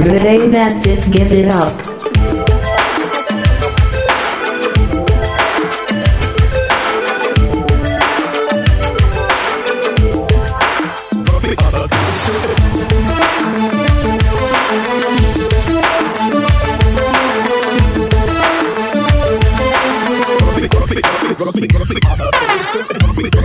Hey, that's it, give it up.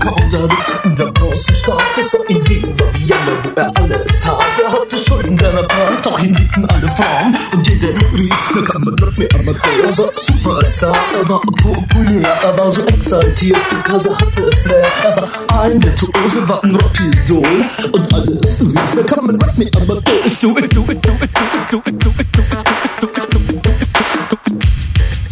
Punker unterwegs in der großen Stadt. Es war in Wien, war Vienna, wo er alles tat. Er hatte Schulden, denn er doch ihn liebten alle Frauen. Und jeder rief, na kann man Rock me Amadeus. Er war Superstar, er war populär, er war so exaltiert, because er hatte Flair. Er war ein Virtuose, war ein Rockidol. Und alles rief, na kann man Rock me Amadeus. Do it, do it, do it, do it, do it, do it, do it,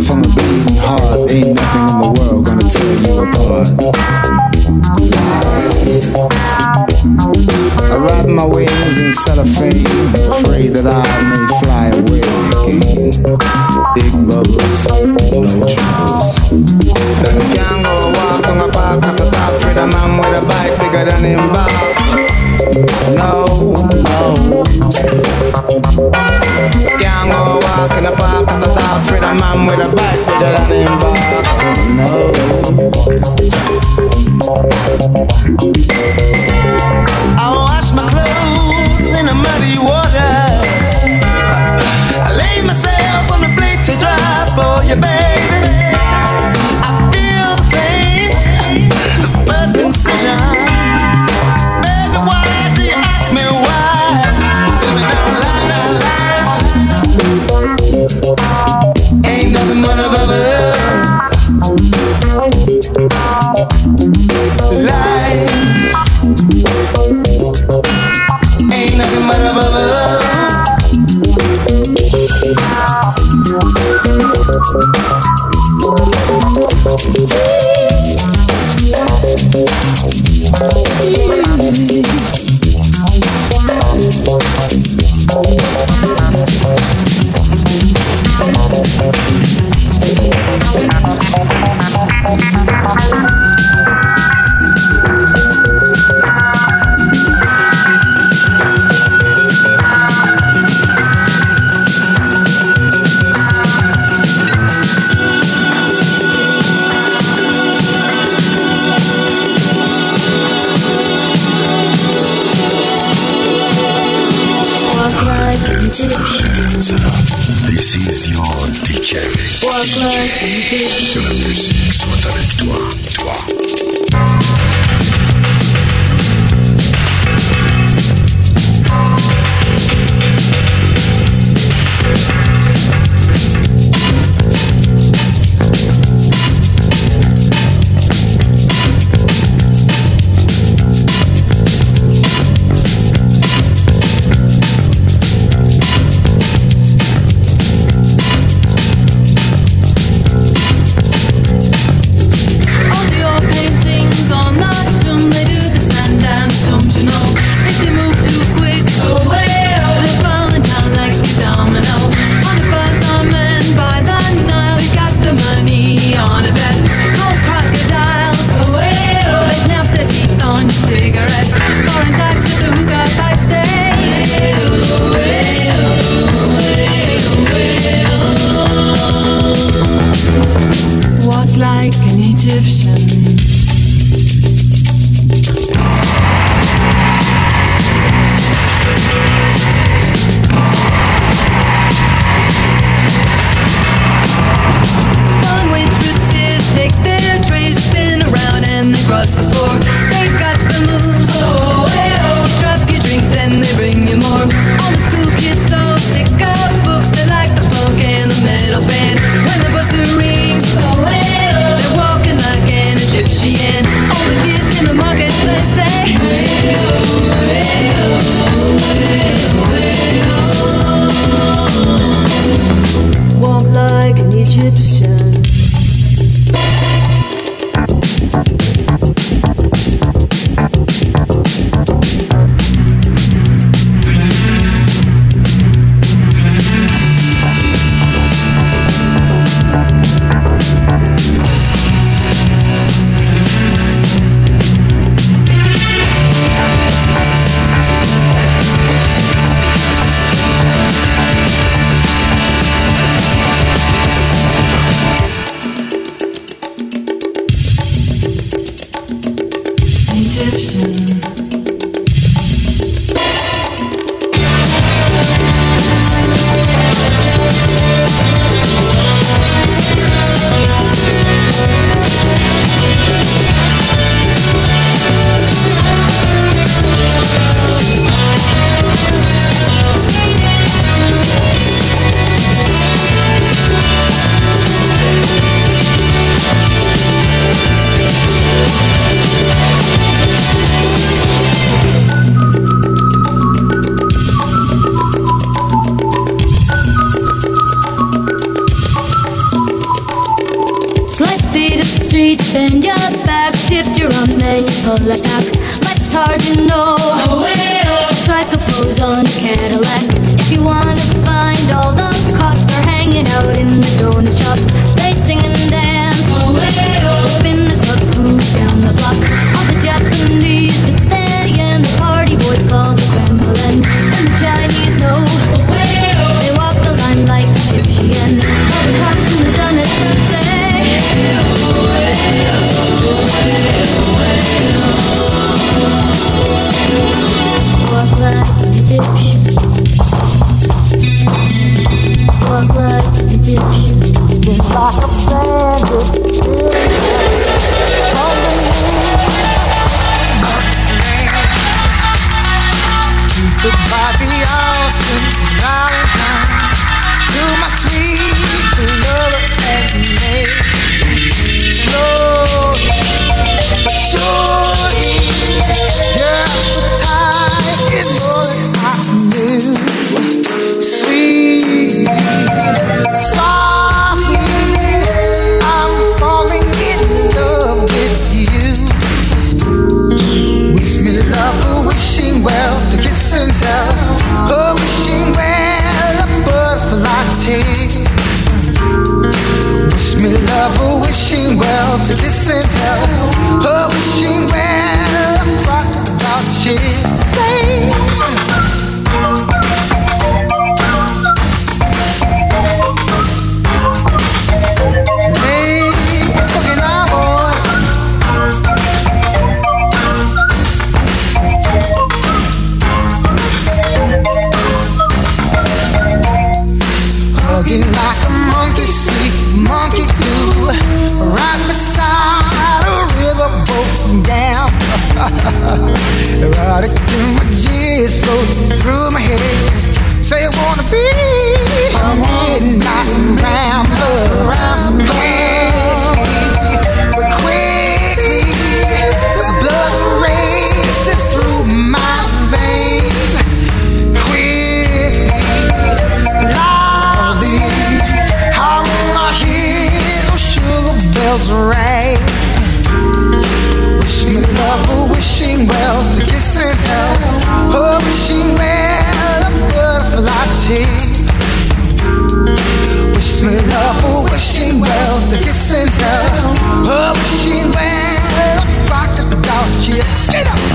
suffer from a bleeding heart. Ain't nothing in the world gonna tear you apart. I wrap my wings in cellophane, afraid that I may fly away again. Big bubbles, no troubles. Can't go walk on a park after top, afraid a man with a bike bigger than him back. No, no. Can't go walk in the the a man with a bigger than. No. I wash my clothes in the muddy. I lay myself on the dry for you, baby. This right. Wish me love, wishing well, the kiss and tell. Oh, wishing well, a butterfly tea. Wish me love, wishing well, the kiss and tell. Oh, wishing well, a crocodile cheer. Get up!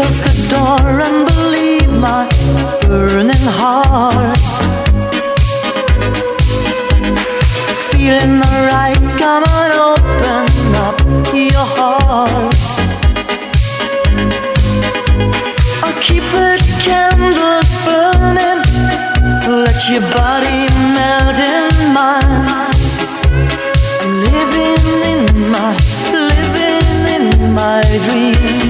close the door and believe my burning heart. Feeling alright, come and open up your heart. I'll keep the candles burning, let your body melt in mine. I'm living in my, living in my dream.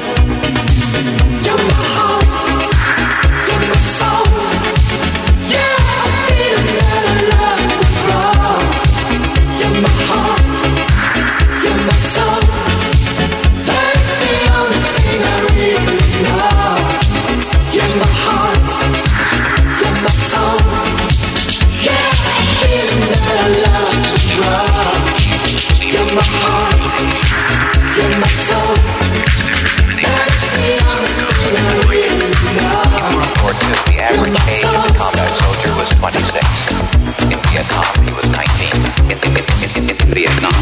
Vietnam.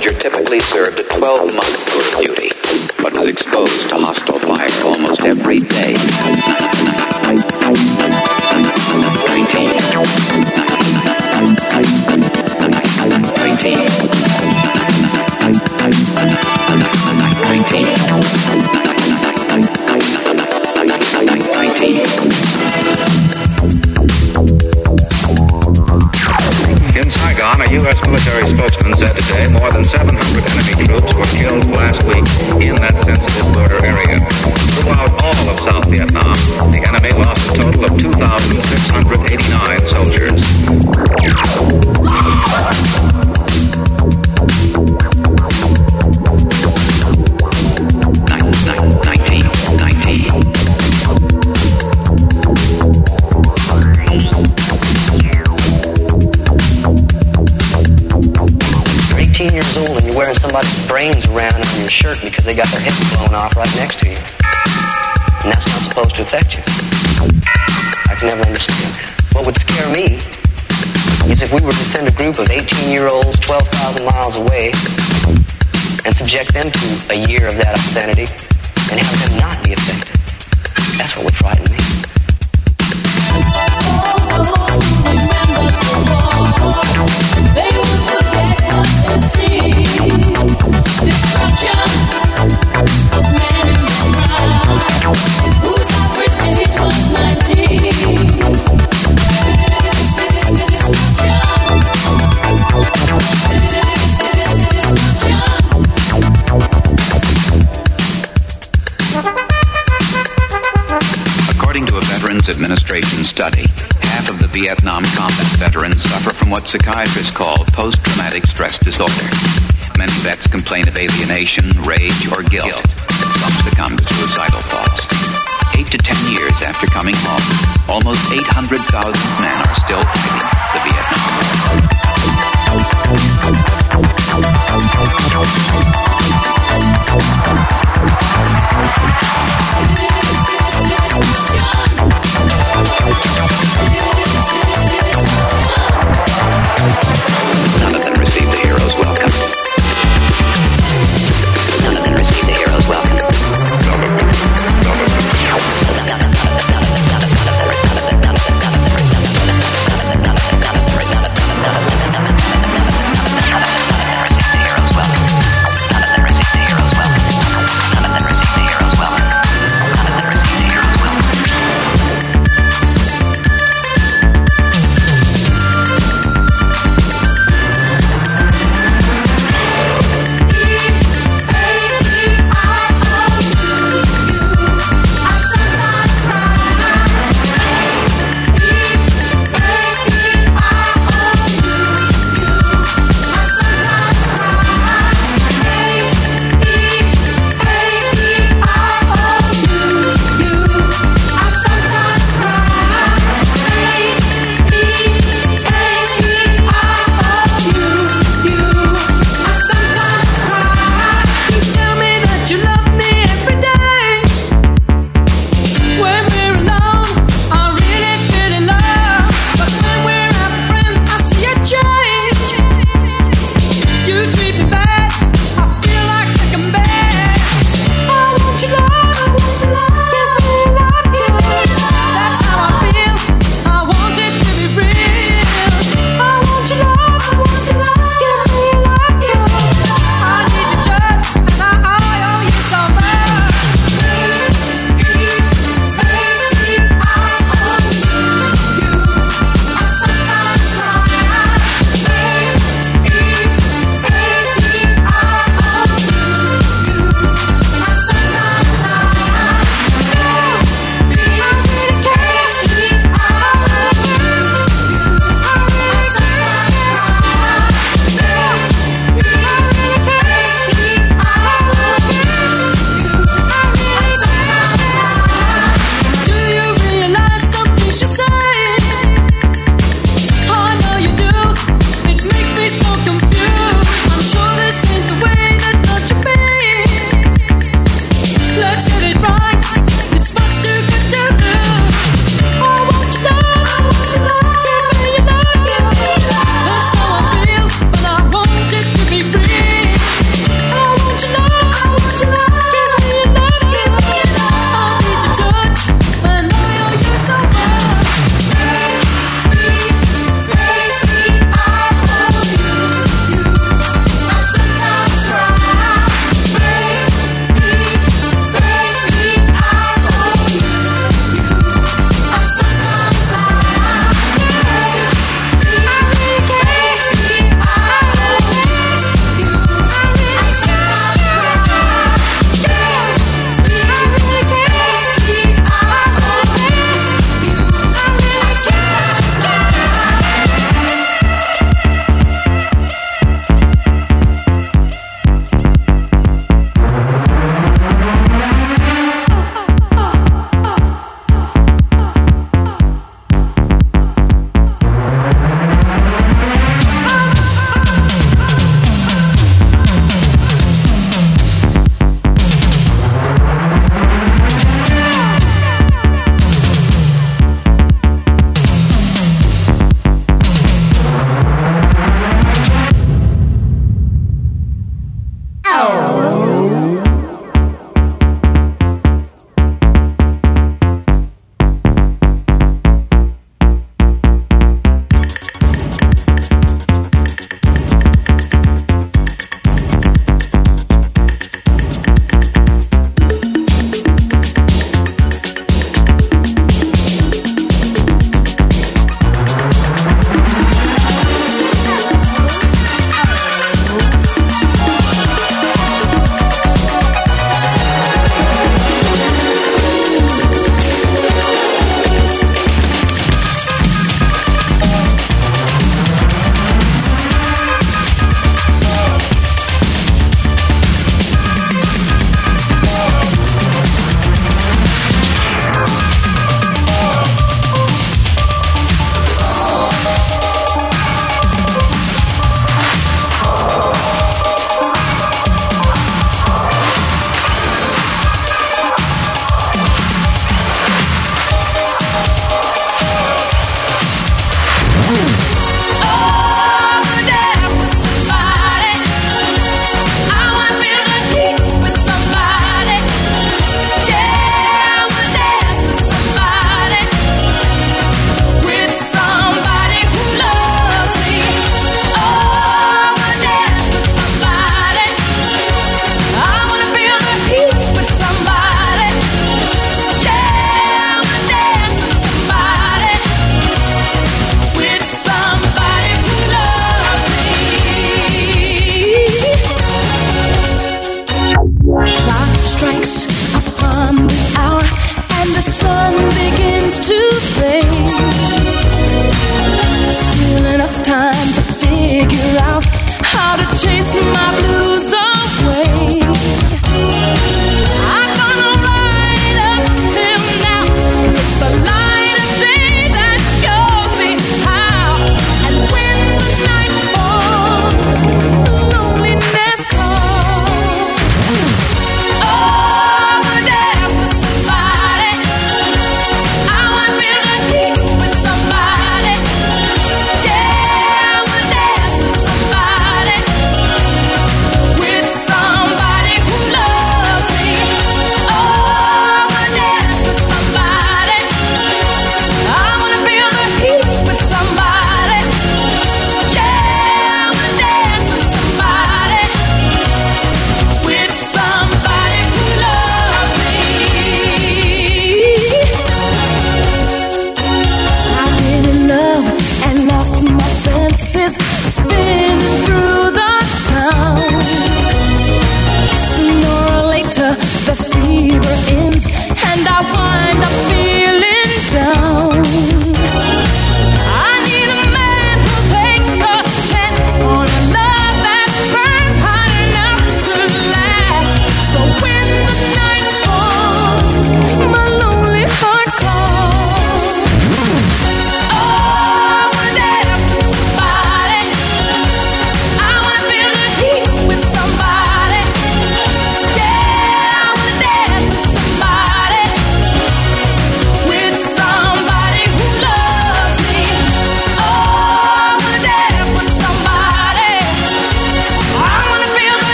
soldier typically served a 12-month tour of duty, but was exposed to hostile fire almost every day. Vietnam, the enemy lost a total of 2,000. group of 18-year-olds 12,000 miles away and subject them to a year of that obscenity. study, half of the Vietnam combat veterans suffer from what psychiatrists call post-traumatic stress disorder. Many vets complain of alienation, rage, or guilt, and some succumb to suicidal thoughts. Eight to ten years after coming home, almost 800,000 men are still fighting the Vietnam War hero's welcome.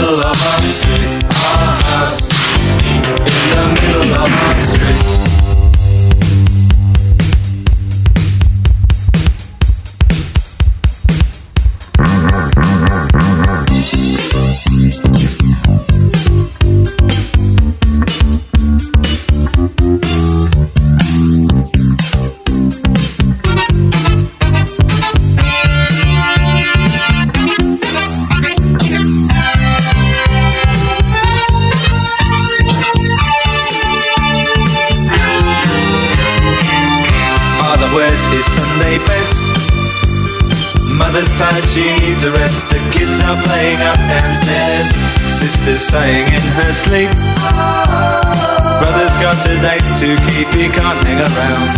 middle of our street, ah, ah, our house. In the middle of our street. you can't hang around.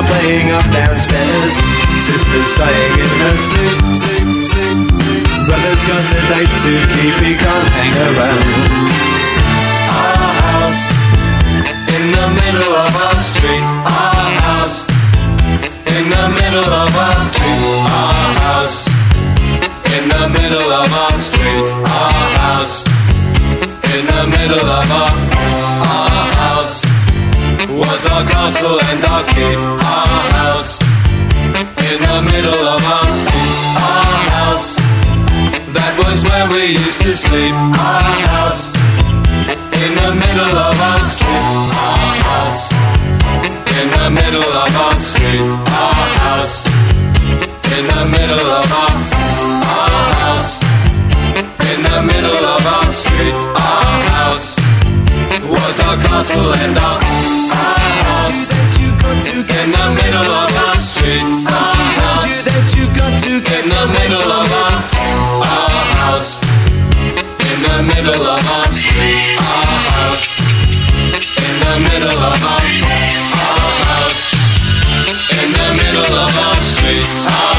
Are playing up downstairs. Sister's sighing in her sleep. Brother's got a date to keep, he can't hang around. Our house in the middle of our street. Our house in the middle of our street. Our house in the middle of our street. Our house in the middle of our our was our castle and our keep. Our house in the middle of our street. Our house that was where we used to sleep. Our house in the middle of our street. Our house in the middle of our street. Our house in the middle of our our house in the middle of our street. Our house was our castle and our, house. In the middle of our street. Our house that you've got to get in the middle of our, our house. In the middle of our street. Our house. In the middle of our, our house. In the middle of our street. Our